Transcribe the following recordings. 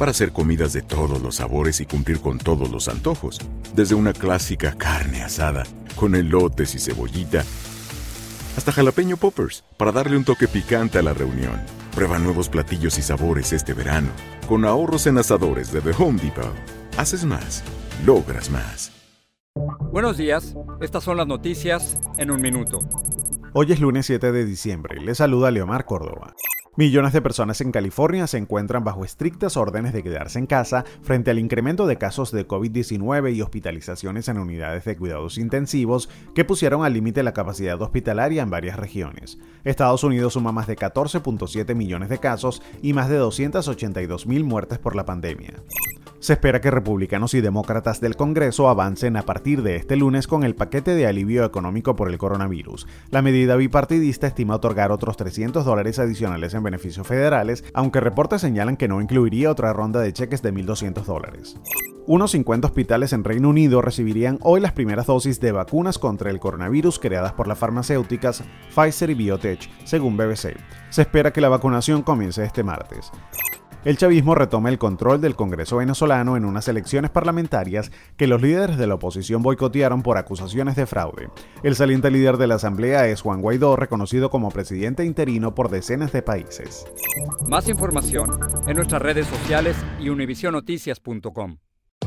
Para hacer comidas de todos los sabores y cumplir con todos los antojos, desde una clásica carne asada, con elotes y cebollita, hasta jalapeño poppers, para darle un toque picante a la reunión. Prueba nuevos platillos y sabores este verano, con ahorros en asadores de The Home Depot. Haces más, logras más. Buenos días, estas son las noticias en un minuto. Hoy es lunes 7 de diciembre, le saluda Leomar Córdoba. Millones de personas en California se encuentran bajo estrictas órdenes de quedarse en casa frente al incremento de casos de COVID-19 y hospitalizaciones en unidades de cuidados intensivos que pusieron al límite la capacidad hospitalaria en varias regiones. Estados Unidos suma más de 14.7 millones de casos y más de 282 mil muertes por la pandemia. Se espera que republicanos y demócratas del Congreso avancen a partir de este lunes con el paquete de alivio económico por el coronavirus. La medida bipartidista estima otorgar otros 300 dólares adicionales en beneficios federales, aunque reportes señalan que no incluiría otra ronda de cheques de 1.200 dólares. Unos 50 hospitales en Reino Unido recibirían hoy las primeras dosis de vacunas contra el coronavirus creadas por las farmacéuticas Pfizer y Biotech, según BBC. Se espera que la vacunación comience este martes el chavismo retoma el control del Congreso venezolano en unas elecciones parlamentarias que los líderes de la oposición boicotearon por acusaciones de fraude. El saliente líder de la Asamblea es Juan Guaidó, reconocido como presidente interino por decenas de países. Más información en nuestras redes sociales y univisionoticias.com.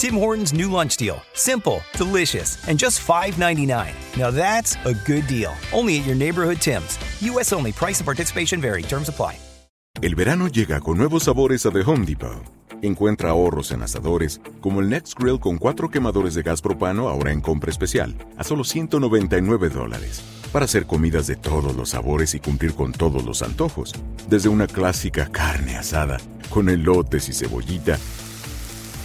Tim Hortons new lunch deal. Simple, delicious, and just $5.99. Now that's a good deal. Only at your neighborhood Tim's. U.S. only. Price and participation vary. Terms apply. El verano llega con nuevos sabores a The Home Depot. Encuentra ahorros en asadores, como el Next Grill con cuatro quemadores de gas propano ahora en compra especial, a solo 199 dólares. Para hacer comidas de todos los sabores y cumplir con todos los antojos, desde una clásica carne asada, con elotes y cebollita,